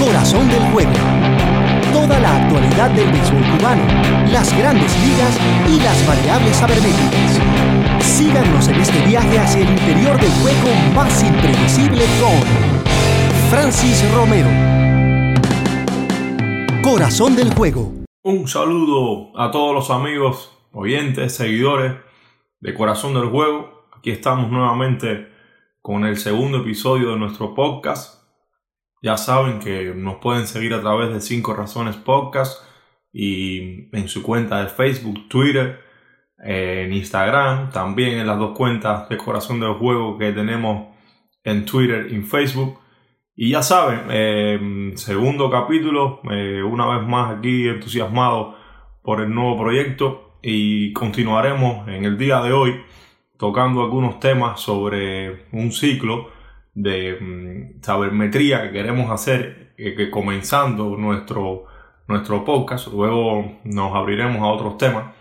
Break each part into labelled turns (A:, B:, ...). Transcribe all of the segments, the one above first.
A: Corazón del Juego. Toda la actualidad del béisbol cubano, las grandes ligas y las variables sabermétricas. Síganos en este viaje hacia el interior del juego más impredecible con Francis Romero. Corazón del Juego.
B: Un saludo a todos los amigos, oyentes, seguidores de Corazón del Juego. Aquí estamos nuevamente con el segundo episodio de nuestro podcast ya saben que nos pueden seguir a través de 5 Razones Podcast y en su cuenta de Facebook, Twitter, en Instagram, también en las dos cuentas de Corazón del Juego que tenemos en Twitter y en Facebook. Y ya saben, eh, segundo capítulo, eh, una vez más aquí entusiasmado por el nuevo proyecto y continuaremos en el día de hoy tocando algunos temas sobre un ciclo de mm, sabermetría que queremos hacer, eh, que comenzando nuestro, nuestro podcast, luego nos abriremos a otros temas.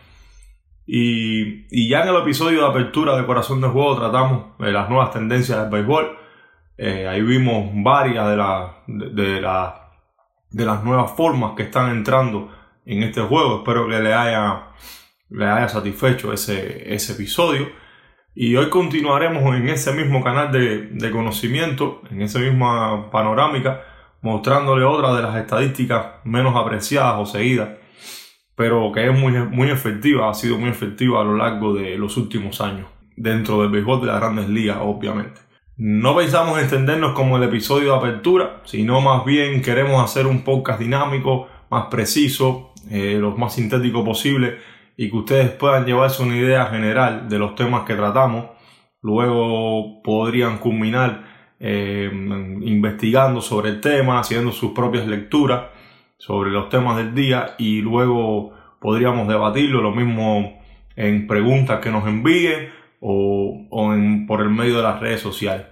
B: Y, y, ya en el episodio de apertura de Corazón del Juego tratamos de las nuevas tendencias del béisbol. Eh, ahí vimos varias de, de, de, de, las nuevas formas que están entrando en este juego. Espero que le haya, le haya satisfecho ese, ese episodio. Y hoy continuaremos en ese mismo canal de, conocimiento, en esa misma panorámica, mostrándole otra de las estadísticas menos apreciadas o seguidas, pero que es muy, muy efectiva, ha sido muy efectiva a lo largo de los últimos años, dentro del béisbol de las grandes ligas, obviamente. No pensamos extendernos como el episodio de apertura, sino más bien queremos hacer un podcast dinámico, más preciso, eh, lo más sintético posible y que ustedes puedan llevarse una idea general de los temas que tratamos. Luego podrían culminar eh, investigando sobre el tema, haciendo sus propias lecturas sobre los temas del día y luego podríamos debatirlo, lo mismo en preguntas que nos envíen o, por el medio de las redes sociales.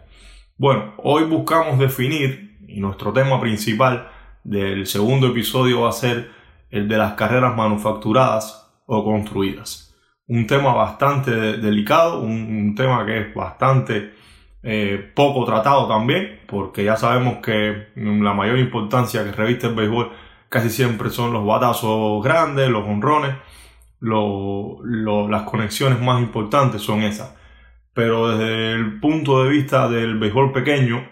B: Bueno, hoy buscamos definir y nuestro tema principal del segundo episodio va a ser el de las carreras manufacturadas o construidas. Un tema bastante delicado, un, tema que es bastante eh, poco tratado también, porque ya sabemos que la mayor importancia que reviste el béisbol casi siempre son los batazos grandes, los honrones, las conexiones más importantes son esas. Pero desde el punto de vista del béisbol pequeño,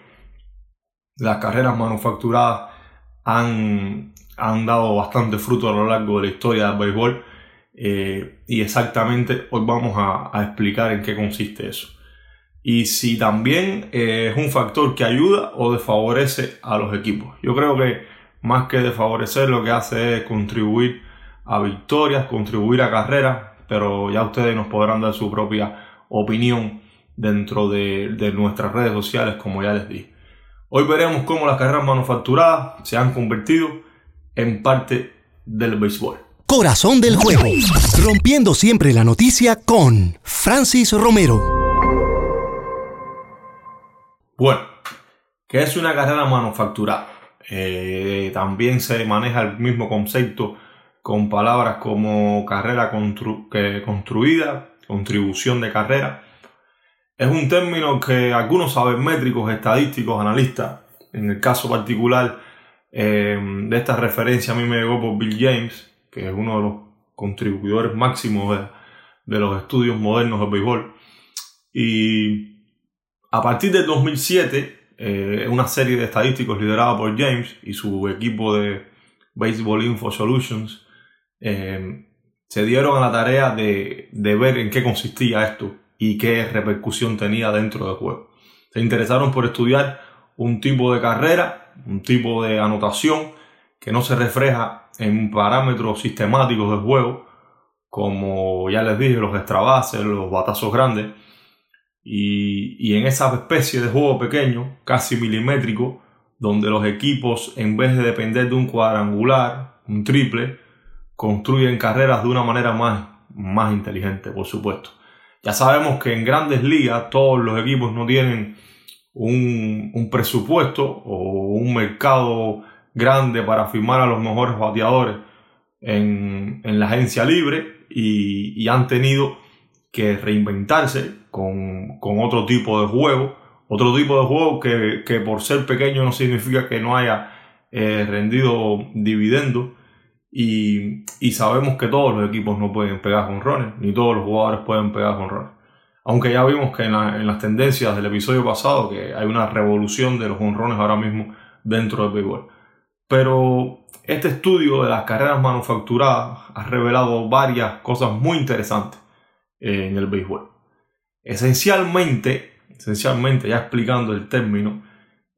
B: las carreras manufacturadas han, han dado bastante fruto a lo largo de la historia del béisbol eh, y exactamente hoy vamos a, explicar en qué consiste eso. Y si también eh, es un factor que ayuda o desfavorece a los equipos. Yo creo que más que desfavorecer lo que hace es contribuir a victorias, contribuir a carreras, pero ya ustedes nos podrán dar su propia opinión dentro de, nuestras redes sociales, como ya les dije. Hoy veremos cómo las carreras manufacturadas se han convertido en parte del béisbol.
A: Corazón del juego. Rompiendo siempre la noticia con Francis Romero.
B: Bueno, ¿qué es una carrera manufacturada? Eh, también se maneja el mismo concepto con palabras como carrera construida, contribución de carrera. Es un término que algunos sabermétricos, estadísticos, analistas, en el caso particular eh, de esta referencia a mí me llegó por Bill James, que es uno de los contribuidores máximos de, los estudios modernos del béisbol. Y a partir del 2007, eh, una serie de estadísticos liderada por James y su equipo de Baseball Info Solutions eh, se dieron a la tarea de, de ver en qué consistía esto y qué repercusión tenía dentro del juego. Se interesaron por estudiar un tipo de carrera, un tipo de anotación que no se refleja en parámetros sistemáticos del juego, como ya les dije, los extrabases, los batazos grandes, y, en esa especie de juego pequeño, casi milimétrico, donde los equipos, en vez de depender de un cuadrangular, un triple, construyen carreras de una manera más, más inteligente, por supuesto. Ya sabemos que en grandes ligas todos los equipos no tienen un, un presupuesto o un mercado grande para firmar a los mejores bateadores en, la agencia libre y, han tenido que reinventarse con, otro tipo de juego. Otro tipo de juego que, por ser pequeño no significa que no haya eh, rendido dividendo y, sabemos que todos los equipos no pueden pegar jonrones, ni todos los jugadores pueden pegar jonrones. Aunque ya vimos que en, las tendencias del episodio pasado que hay una revolución de los jonrones ahora mismo dentro del béisbol. Pero este estudio de las carreras manufacturadas ha revelado varias cosas muy interesantes en el béisbol. Esencialmente, esencialmente ya explicando el término,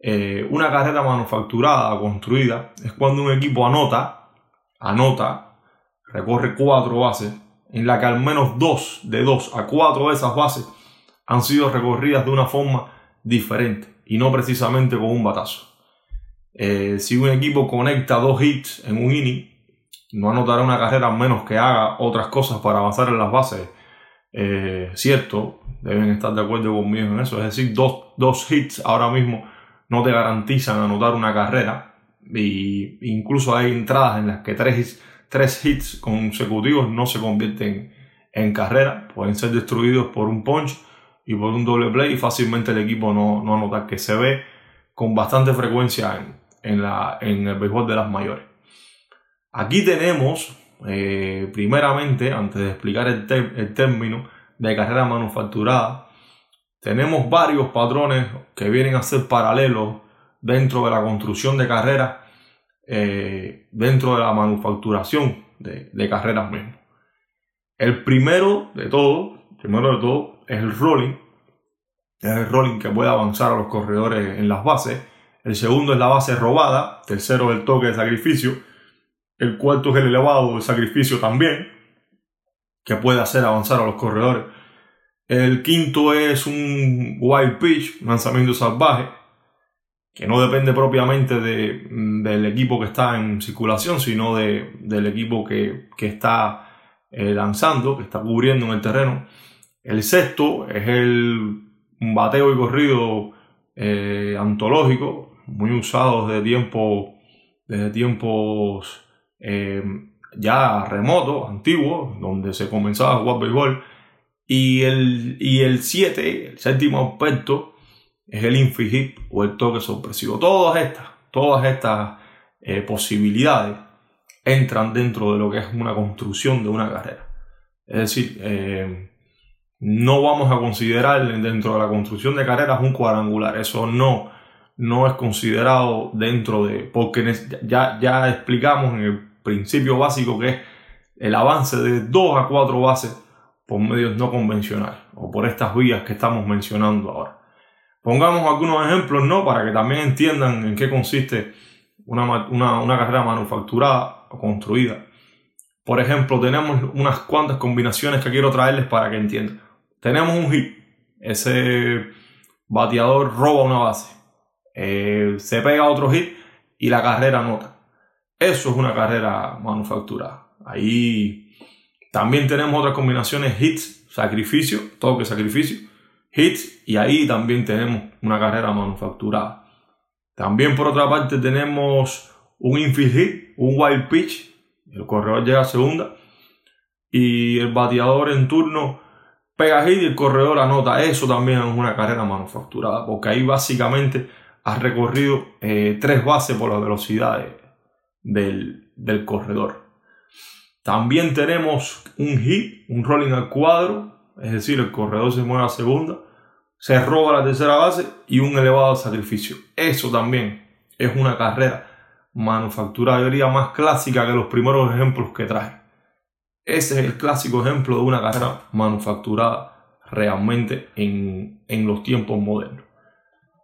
B: eh, una carrera manufacturada construida es cuando un equipo anota, anota, recorre cuatro bases, en la que al menos dos de dos a cuatro de esas bases han sido recorridas de una forma diferente y no precisamente con un batazo. Eh, si un equipo conecta dos hits en un inning, no anotará una carrera menos que haga otras cosas para avanzar en las bases. Eh, cierto, deben estar de acuerdo conmigo en eso. Es decir, dos, dos hits ahora mismo no te garantizan anotar una carrera. Y incluso hay entradas en las que tres, tres hits consecutivos no se convierten en carrera. Pueden ser destruidos por un punch y por un doble play y fácilmente el equipo no, no anota, que se ve con bastante frecuencia en, en, la, en el béisbol de las mayores. Aquí tenemos, eh, primeramente, antes de explicar el, término de carrera manufacturada, tenemos varios patrones que vienen a ser paralelos dentro de la construcción de carreras, eh, dentro de la manufacturación de, carreras mismo. El primero de todo, primero de todo, es el rolling. Es el rolling que puede avanzar a los corredores en las bases. El segundo es la base robada. Tercero el toque de sacrificio. El cuarto es el elevado de sacrificio también, que puede hacer avanzar a los corredores el quinto es un wild pitch, lanzamiento salvaje, que no depende propiamente de, del equipo que está en circulación, sino de, del equipo que, está eh, lanzando, que está cubriendo en el terreno. El sexto es el bateo y corrido eh, antológico, muy usado desde, tiempo, desde tiempos eh, ya remotos, antiguos, donde se comenzaba a jugar béisbol y el, y el 7, el séptimo aspecto, es el infligir o el toque sorpresivo. Todas estas, todas estas eh, posibilidades entran dentro de lo que es una construcción de una carrera. Es decir, no vamos a considerar dentro de la construcción de carreras un cuadrangular. Eso no, no es considerado dentro de... Porque ya, ya explicamos en el principio básico que es el avance de 2 a 4 bases por medios no convencionales o por estas vías que estamos mencionando ahora. Pongamos algunos ejemplos, ¿no? Para que también entiendan en qué consiste una, una carrera manufacturada o construida. Por ejemplo, tenemos unas cuantas combinaciones que quiero traerles para que entiendan. Tenemos un hit. Ese bateador roba una base. Eh, se pega otro hit y la carrera nota. Eso es una carrera manufacturada. Ahí también tenemos otras combinaciones hits, sacrificio, toque, sacrificio, hits y ahí también tenemos una carrera manufacturada. También por otra parte tenemos un infield hit, un wild pitch, el corredor llega a segunda y el bateador en turno pega hit y el corredor anota. Eso también es una carrera manufacturada porque ahí básicamente ha recorrido eh, tres bases por la velocidad del, del corredor. También tenemos un hit, un rolling al cuadro, es decir, el corredor se mueve a segunda, se roba la tercera base y un elevado sacrificio. Eso también es una carrera manufacturada, más clásica que los primeros ejemplos que traje. Ese es el clásico ejemplo de una carrera manufacturada realmente en, en los tiempos modernos.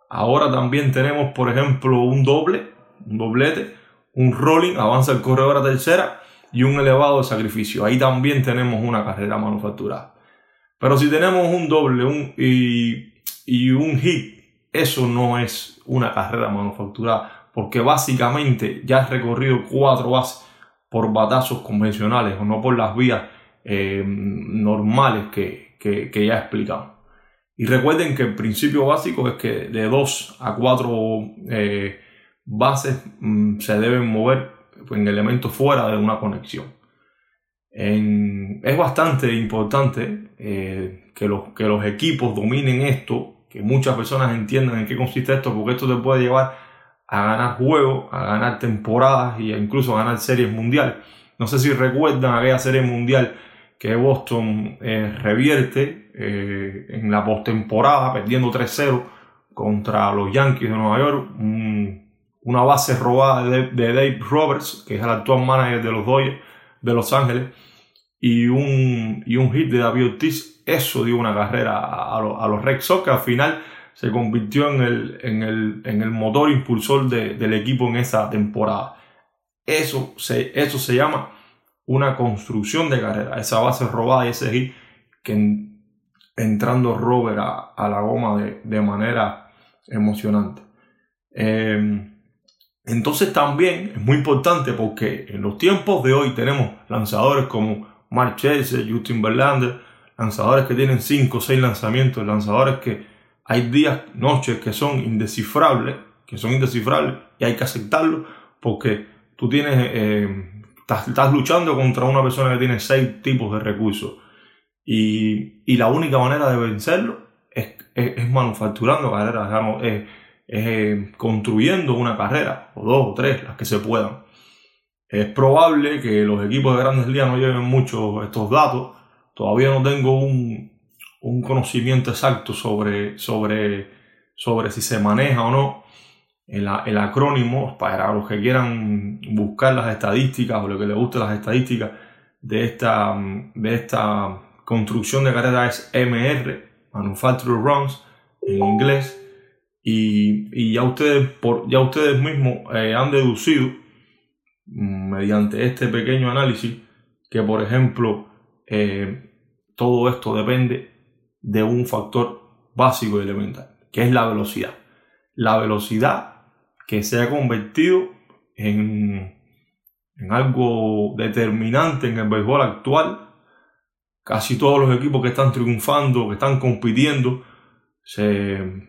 B: Ahora también tenemos, por ejemplo, un doble, un doblete, un rolling, avanza el corredor a tercera y un elevado sacrificio. Ahí también tenemos una carrera manufacturada. Pero si tenemos un doble un, y, un hit, eso no es una carrera manufacturada, porque básicamente ya has recorrido cuatro bases por batazos convencionales o no por las vías eh, normales que, que, ya explicamos. Y recuerden que el principio básico es que de dos a cuatro eh, bases mm, se deben mover en elementos fuera de una conexión. es bastante importante eh, que, los, que los equipos dominen esto, que muchas personas entiendan en qué consiste esto, porque esto te puede llevar a ganar juegos, a ganar temporadas e incluso a ganar series mundiales. No sé si recuerdan aquella serie mundial que Boston eh, revierte eh, en la postemporada, perdiendo 3-0 contra los Yankees de Nueva York. una base robada de, Dave Roberts, que es el actual manager de los Dodgers de Los Ángeles, y un, y un hit de David Ortiz. Eso dio una carrera a, a los Red Sox, que al final se convirtió en el, en el, en el motor impulsor del equipo en esa temporada. Eso se, eso se llama una construcción de carrera. Esa base robada y ese hit que entrando Robert a, la goma de, manera emocionante. Em, entonces también es muy importante porque en los tiempos de hoy tenemos lanzadores como Mark Chelsea, Justin Verlander, lanzadores que tienen 5 o 6 lanzamientos, lanzadores que hay días, noches que son indescifrables, que son indescifrables y hay que aceptarlo porque tú tienes, eh, estás, luchando contra una persona que tiene seis tipos de recursos y, y la única manera de vencerlo es, es, manufacturando carreras, es, eh, construyendo una carrera o dos o tres, las que se puedan. Es probable que los equipos de grandes ligas no lleven mucho estos datos. Todavía no tengo un, un conocimiento exacto sobre, sobre, sobre si se maneja o no. El, acrónimo para los que quieran buscar las estadísticas o lo que les guste las estadísticas de esta, de esta construcción de carrera es MR, Manufacturer Runs en inglés, y, ya, ustedes, ya ustedes mismos eh, han deducido mm, mediante este pequeño análisis que, por ejemplo, eh, todo esto depende de un factor básico y elemental, que es la velocidad. La velocidad que se ha convertido en, en algo determinante en el béisbol actual. Casi todos los equipos que están triunfando, que están compitiendo, se,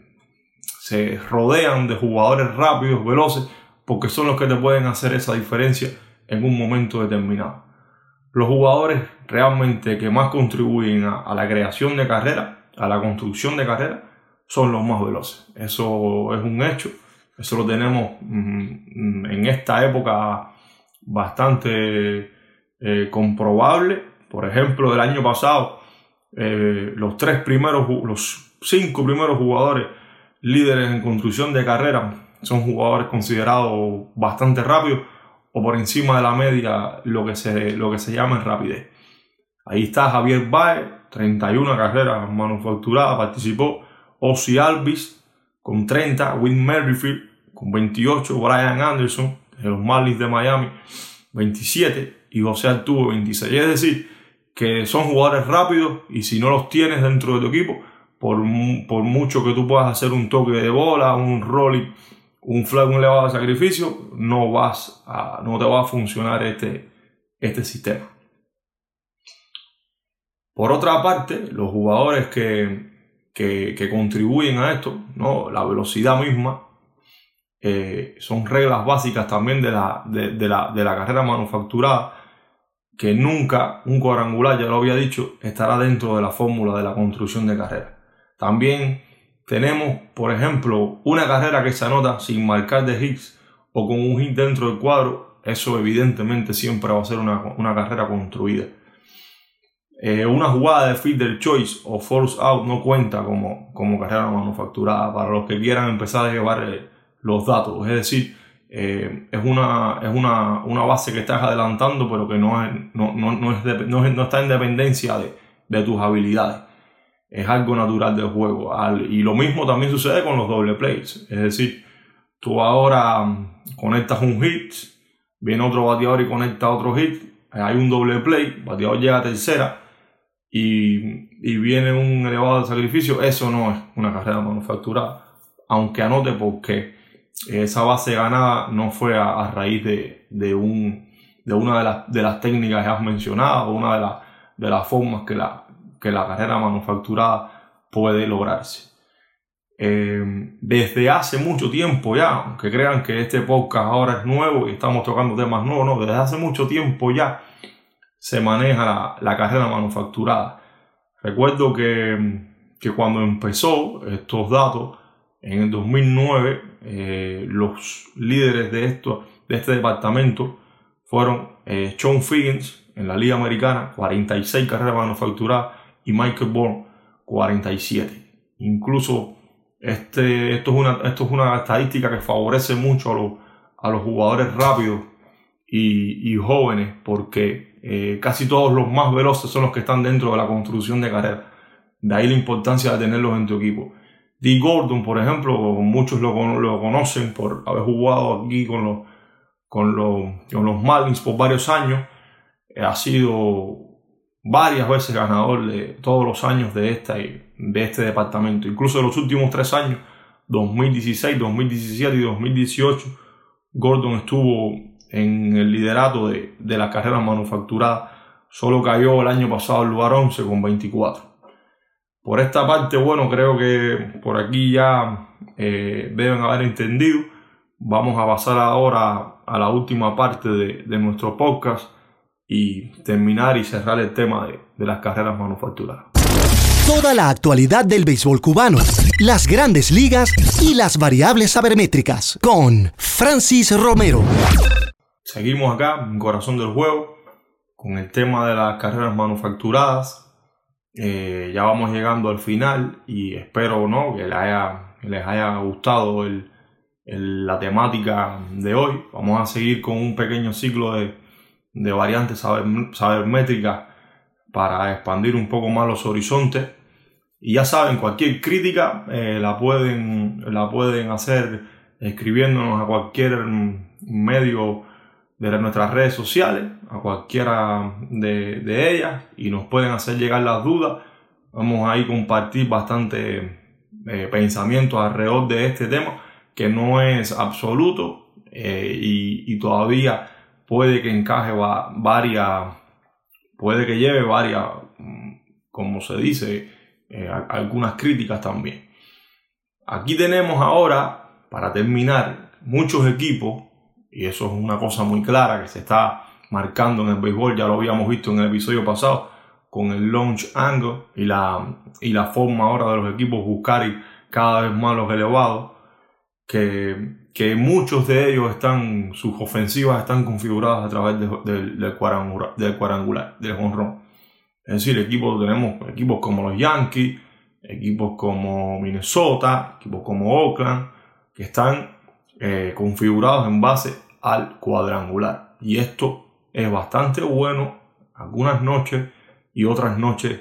B: se rodean de jugadores rápidos, veloces, porque son los que te pueden hacer esa diferencia en un momento determinado los jugadores realmente que más contribuyen a, la creación de carrera, a la construcción de carrera, son los más veloces. Eso es un hecho. Eso lo tenemos mm, en esta época bastante eh, comprobable. Por ejemplo, del año pasado, eh, los tres primeros, los cinco primeros jugadores líderes en construcción de carrera son jugadores considerados bastante rápidos o por encima de la media lo que se, lo que se llama en rapidez. Ahí está Javier Baez, 31 carreras manufacturadas, participó. Ozzy Alvis con 30, Will Merrifield con 28, Brian Anderson de los Marlins de Miami 27 y José Arturo 26. Es decir, que son jugadores rápidos y si no los tienes dentro de tu equipo, por, por mucho que tú puedas hacer un toque de bola, un rolling un flag, un elevado sacrificio, no, vas a, no te va a funcionar este, este sistema. Por otra parte, los jugadores que, que, contribuyen a esto, ¿no? la velocidad misma, eh, son reglas básicas también de la, de, la, de la carrera manufacturada, que nunca un cuadrangular, ya lo había dicho, estará dentro de la fórmula de la construcción de carrera. También tenemos, por ejemplo, una carrera que se anota sin marcar de hits o con un hit dentro del cuadro, eso evidentemente siempre va a ser una, carrera construida. Eh, una jugada de fielder choice o force out no cuenta como, como carrera manufacturada para los que quieran empezar a llevar eh, los datos. Es decir, eh, es, una, es una, base que estás adelantando, pero que no, no, no, está en dependencia de, de tus habilidades es algo natural del juego. y lo mismo también sucede con los doble plays. Es decir, tú ahora mm, conectas un hit, viene otro bateador y conecta otro hit, hay un doble play, bateador llega a tercera y, viene un elevado de sacrificio. Eso no es una carrera manufacturada. Aunque anote porque esa base ganada no fue a, raíz de, un, de una de las, de las técnicas que has mencionado, una de, de las formas que la, que la carrera manufacturada puede lograrse. Eh, desde hace mucho tiempo ya, aunque crean que este podcast ahora es nuevo y estamos tocando temas nuevos, no, desde hace mucho tiempo ya se maneja la, carrera manufacturada. Recuerdo que, que, cuando empezó estos datos, En el 2009, eh, los líderes de, esto, de este departamento fueron eh, Sean Figgins en la Liga Americana, 46 carreras manufacturadas, y Michael Bourne, 47. Incluso este, esto, es una, esto es una estadística que favorece mucho a los, a los jugadores rápidos y, jóvenes, porque eh, casi todos los más veloces son los que están dentro de la construcción de carrera. De ahí la importancia de tenerlos en tu equipo. Dee Gordon, por ejemplo, muchos lo, lo conocen por haber jugado aquí con los, con los, con los Marlins por varios años. Ha sido varias veces ganador de todos los años de, esta, de este departamento. Incluso de los últimos tres años, 2016, 2017 y 2018, Gordon estuvo en el liderato de, de las carreras manufacturadas. Solo cayó el año pasado al lugar 11 con 24. Por esta parte, bueno, creo que por aquí ya eh, deben haber entendido. Vamos a pasar ahora a la última parte de, de nuestro podcast y terminar y cerrar el tema de, de las carreras manufacturadas.
A: Toda la actualidad del béisbol cubano, las grandes ligas y las variables sabermétricas con Francis Romero.
B: Seguimos acá, en Corazón del Juego, con el tema de las carreras manufacturadas. Eh, ya vamos llegando al final y espero ¿no? que, les haya, les haya gustado el, la temática de hoy. Vamos a seguir con un pequeño ciclo de, de variantes saber, métricas para expandir un poco más los horizontes. Y ya saben, cualquier crítica eh, la, pueden, la pueden hacer escribiéndonos a cualquier medio de nuestras redes sociales, a cualquiera de, de, ellas, y nos pueden hacer llegar las dudas. Vamos a ir compartir bastante eh, pensamientos alrededor de este tema, que no es absoluto eh, y, y, todavía puede que encaje varias, puede que lleve varias, como se dice, eh, algunas críticas también. Aquí tenemos ahora, para terminar, muchos equipos y eso es una cosa muy clara que se está marcando en el béisbol, ya lo habíamos visto en el episodio pasado, con el launch angle y la, y la forma ahora de los equipos buscar cada vez más los elevados, que, que muchos de ellos están, sus ofensivas están configuradas a través del, cuadrangular, del cuadrangular, del honrón. Es decir, equipos, tenemos equipos como los Yankees, equipos como Minnesota, equipos como Oakland, que están eh, configurados en base al cuadrangular. Y esto es bastante bueno algunas noches y otras noches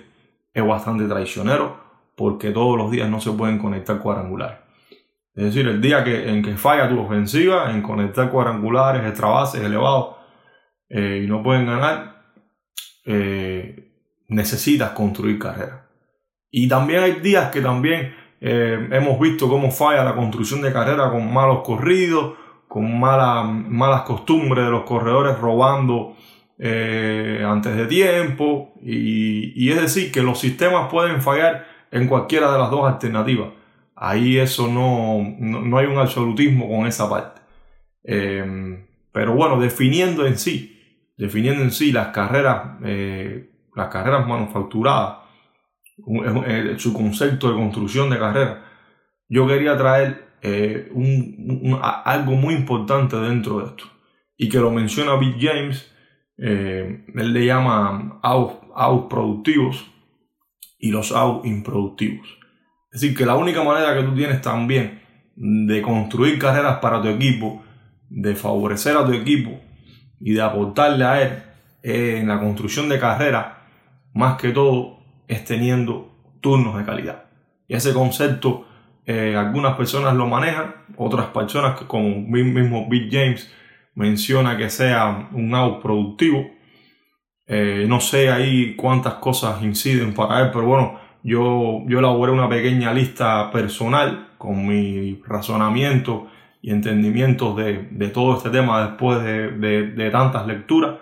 B: es bastante traicionero porque todos los días no se pueden conectar cuadrangulares. Es decir, el día que, en que falla tu ofensiva en conectar cuadrangulares, extra bases, elevados eh, y no pueden ganar, eh, necesitas construir carrera. Y también hay días que también eh, hemos visto cómo falla la construcción de carrera con malos corridos con malas costumbres de los corredores robando antes de tiempo. Y, es decir, que los sistemas pueden fallar en cualquiera de las dos alternativas. Ahí eso no, no, hay un absolutismo con esa parte. Em, pero bueno, definiendo en sí, definiendo en sí las carreras, eh, las carreras manufacturadas, eh, su concepto de construcción de carrera, yo quería traer eh, algo muy importante dentro de esto y que lo menciona Bill James, eh, él le llama out, productivos y los out improductivos. Es decir, que la única manera que tú tienes también de construir carreras para tu equipo, de favorecer a tu equipo y de aportarle a él en la construcción de carreras, más que todo es teniendo turnos de calidad. Y ese concepto eh, algunas personas lo manejan, otras personas, como mismo Bill James menciona que sea un out productivo. Eh, no sé ahí cuántas cosas inciden para él, pero bueno, yo, yo elaboré una pequeña lista personal con mi razonamiento y entendimientos de, de todo este tema después de, de, tantas lecturas.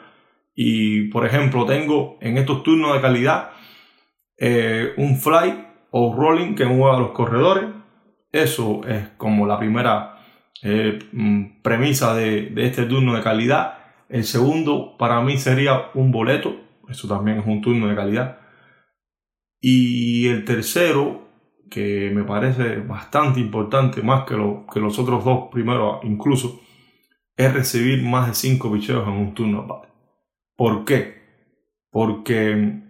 B: Y por ejemplo, tengo en estos turnos de calidad eh, un fly o rolling que mueva los corredores, eso es como la primera eh, mm, premisa de, este turno de calidad. El segundo para mí sería un boleto. Eso también es un turno de calidad. Y el tercero, que me parece bastante importante, más que, lo, que los otros dos primeros incluso, es recibir más de 5 picheos en un turno. ¿Por qué? Porque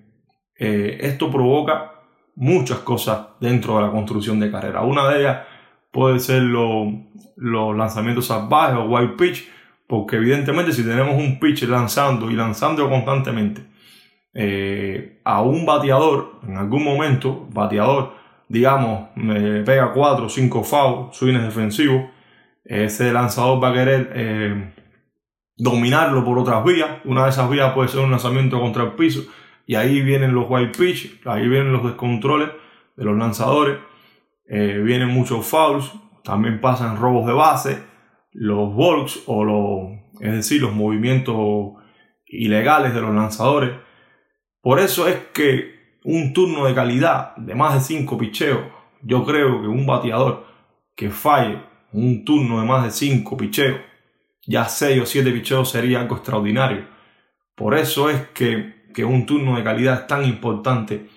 B: eh, esto provoca muchas cosas dentro de la construcción de carrera. Una de ellas puede ser los lanzamientos salvajes o white pitch, porque evidentemente si tenemos un pitch lanzando y lanzando constantemente eh, a un bateador, en algún momento, bateador, digamos, me pega 4 o 5 fouls, swings defensivos, ese lanzador va a querer eh, dominarlo por otras vías. Una de esas vías puede ser un lanzamiento contra el piso. Y ahí vienen los white pitch, ahí vienen los descontroles de los lanzadores. Eh, vienen muchos fouls, también pasan robos de base, los volks o los, es decir, los movimientos ilegales de los lanzadores. Por eso es que un turno de calidad de más de 5 picheos, yo creo que un bateador que falle un turno de más de 5 picheos, ya 6 o 7 picheos sería algo extraordinario. Por eso es que, un turno de calidad es tan importante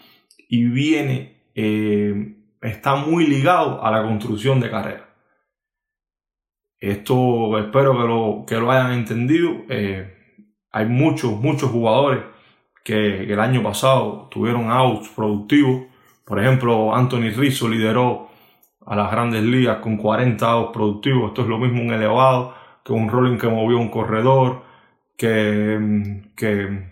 B: y viene, eh, está muy ligado a la construcción de carrera. Esto espero que lo, que lo hayan entendido. Eh, hay muchos, muchos jugadores que, el año pasado tuvieron outs productivos. Por ejemplo, Anthony Rizzo lideró a las grandes ligas con 40 outs productivos. Esto es lo mismo un elevado que un rolling que movió un corredor, que, que,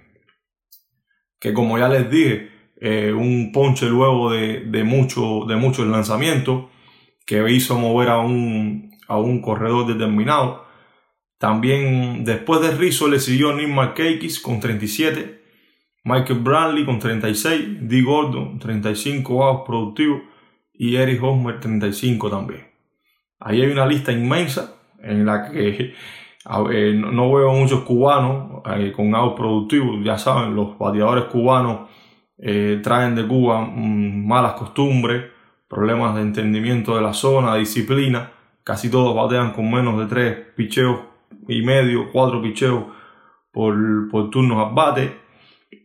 B: que como ya les dije, eh, un ponche luego de, de, mucho, de muchos lanzamientos que hizo mover a un, a un corredor determinado. También después de Rizzo le siguió Nick McCakis con 37, Michael Bradley con 36, D. Gordon 35 outs productivos y Eric Hosmer 35 también. Ahí hay una lista inmensa en la que no veo muchos cubanos eh, con outs productivos. Ya saben, los bateadores cubanos eh, traen de Cuba mm, malas costumbres, problemas de entendimiento de la zona, disciplina. Casi todos batean con menos de 3 picheos y medio, 4 picheos por, por turnos a bate.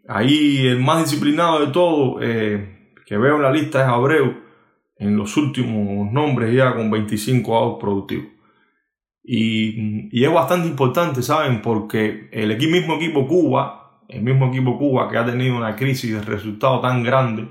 B: Ahí el más disciplinado de todos eh, que veo en la lista es Abreu, en los últimos nombres ya con 25 outs productivos. Y, y, es bastante importante, ¿saben? Porque el mismo equipo Cuba, el mismo equipo Cuba que ha tenido una crisis de resultado tan grande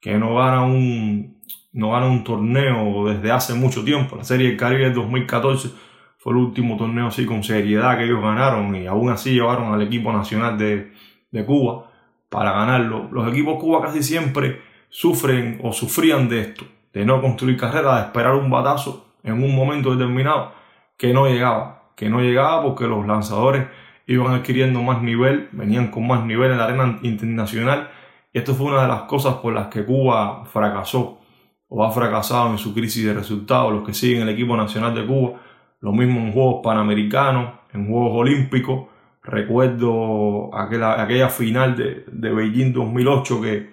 B: que no gana un, no gana un torneo desde hace mucho tiempo. La Serie del Caribe del 2014 fue el último torneo así con seriedad que ellos ganaron y aún así llevaron al equipo nacional de, de Cuba para ganarlo. Los equipos Cuba casi siempre sufren o sufrían de esto, de no construir carrera, de esperar un batazo en un momento determinado que no llegaba, que no llegaba porque los lanzadores iban adquiriendo más nivel, venían con más nivel en la arena internacional y esto fue una de las cosas por las que Cuba fracasó o ha fracasado en su crisis de resultados, los que siguen el equipo nacional de Cuba, lo mismo en Juegos Panamericanos, en Juegos Olímpicos, recuerdo aquella, aquella final de, de Beijing 2008 que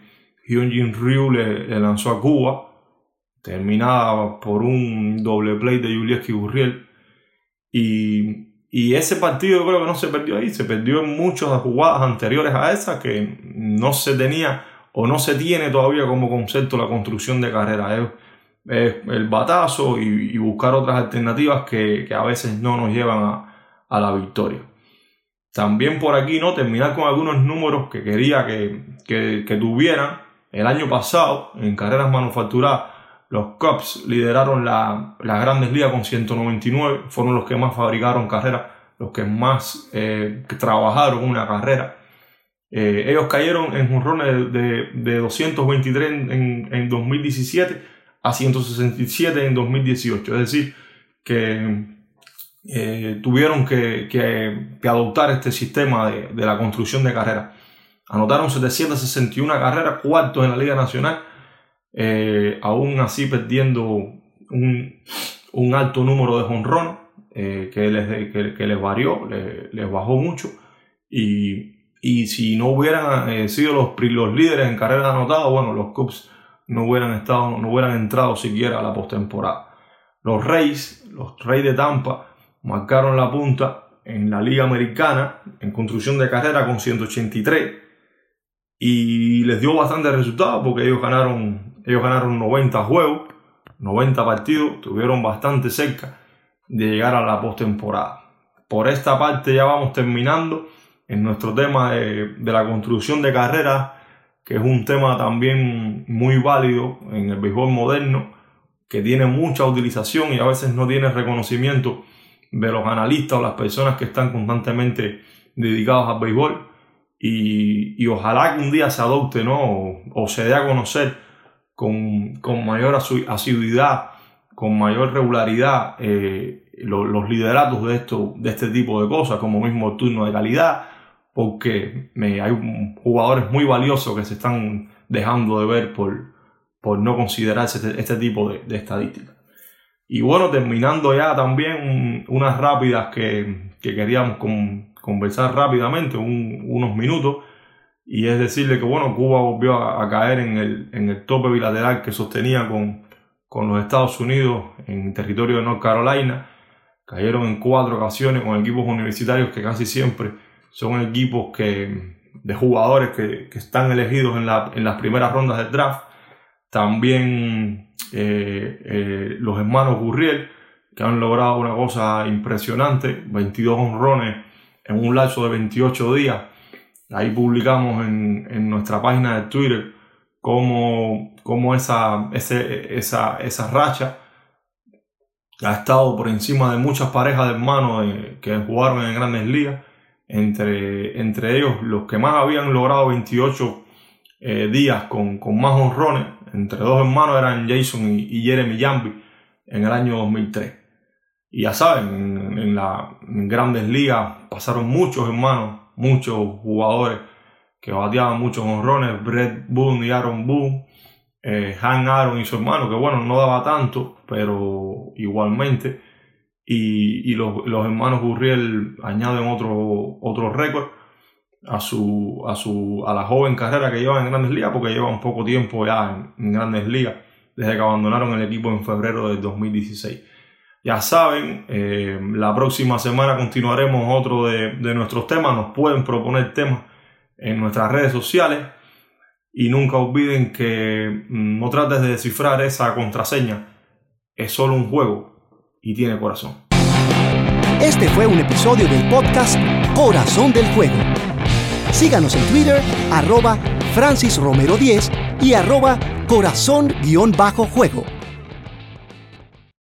B: Hyunjin Ryu le, lanzó a Cuba, terminada por un doble play de Julieski Gurriel, y, y ese partido creo que no se perdió ahí, se perdió en muchas jugadas anteriores a esa que no se tenía o no se tiene todavía como concepto la construcción de carrera. Es, el batazo y, buscar otras alternativas que, a veces no nos llevan a, la victoria. También por aquí, ¿no? Terminar con algunos números que quería que, que, tuvieran. El año pasado, en carreras manufacturadas, los Cubs lideraron la, las grandes ligas con 199. Fueron los que más fabricaron carreras, los que más eh, trabajaron una carrera. Eh, ellos cayeron en jonrones de, de, 223 en, en, 2017 a 167 en 2018. Es decir, que eh, tuvieron que, adoptar este sistema de, la construcción de carreras. Anotaron 761 carreras, cuartos en la Liga Nacional, eh, aún así perdiendo un, alto número de jonrones que, les, que, les varió, les, bajó mucho. Y y si no hubieran eh, sido los, líderes en carrera anotada, bueno, los Cubs no hubieran, estado, no hubieran entrado siquiera a la postemporada. Los Reyes, los Reyes de Tampa, marcaron la punta en la Liga Americana en construcción de carrera con 183 y les dio bastante resultado porque ellos ganaron ellos ganaron 90 juegos, 90 partidos, estuvieron bastante cerca de llegar a la postemporada. Por esta parte ya vamos terminando en nuestro tema de, de la construcción de carreras, que es un tema también muy válido en el béisbol moderno, que tiene mucha utilización y a veces no tiene reconocimiento de los analistas o las personas que están constantemente dedicados al béisbol. Y, y ojalá que un día se adopte ¿no? o, se dé a conocer con, con mayor asiduidad, con mayor regularidad eh, los, lideratos de, esto, de este tipo de cosas, como mismo el turno de calidad, porque me, hay jugadores muy valiosos que se están dejando de ver por, por no considerarse este, este tipo de, de estadísticas. Y bueno, terminando ya también unas rápidas que, que queríamos conversar rápidamente, unos minutos. Y es decirle que bueno, Cuba volvió a, caer en el, en el, tope bilateral que sostenía con, con los Estados Unidos en territorio de North Carolina. Cayeron en cuatro ocasiones con equipos universitarios que casi siempre son equipos que, de jugadores que, que están elegidos en, la, en las primeras rondas del draft. También eh, eh, los hermanos Gurriel, que han logrado una cosa impresionante, 22 honrones en un lapso de 28 días. Ahí publicamos en, nuestra página de Twitter cómo, esa, racha ha estado por encima de muchas parejas de hermanos que jugaron en grandes ligas. Entre, ellos, los que más habían logrado 28 eh, días con, con, más honrones, entre dos hermanos eran Jason y, Jeremy Jambi en el año 2003. Y ya saben, en, las grandes ligas pasaron muchos hermanos, muchos jugadores que bateaban muchos honrones, Brett Boone y Aaron Boone, eh, Han Aaron y su hermano, que bueno, no daba tanto, pero igualmente. Y, los, hermanos Gurriel añaden otro, otro récord a su, a su, a la joven carrera que llevan en Grandes Ligas, porque llevan poco tiempo ya en, Grandes Ligas, desde que abandonaron el equipo en febrero del 2016. Ya saben, eh, la próxima semana continuaremos otro de, de nuestros temas. Nos pueden proponer temas en nuestras redes sociales. Y nunca olviden que mm, no trates de descifrar esa contraseña. Es solo un juego y tiene corazón.
A: Este fue un episodio del podcast Corazón del Juego. Síganos en Twitter, arroba Francis Romero 10 y arroba corazón-juego.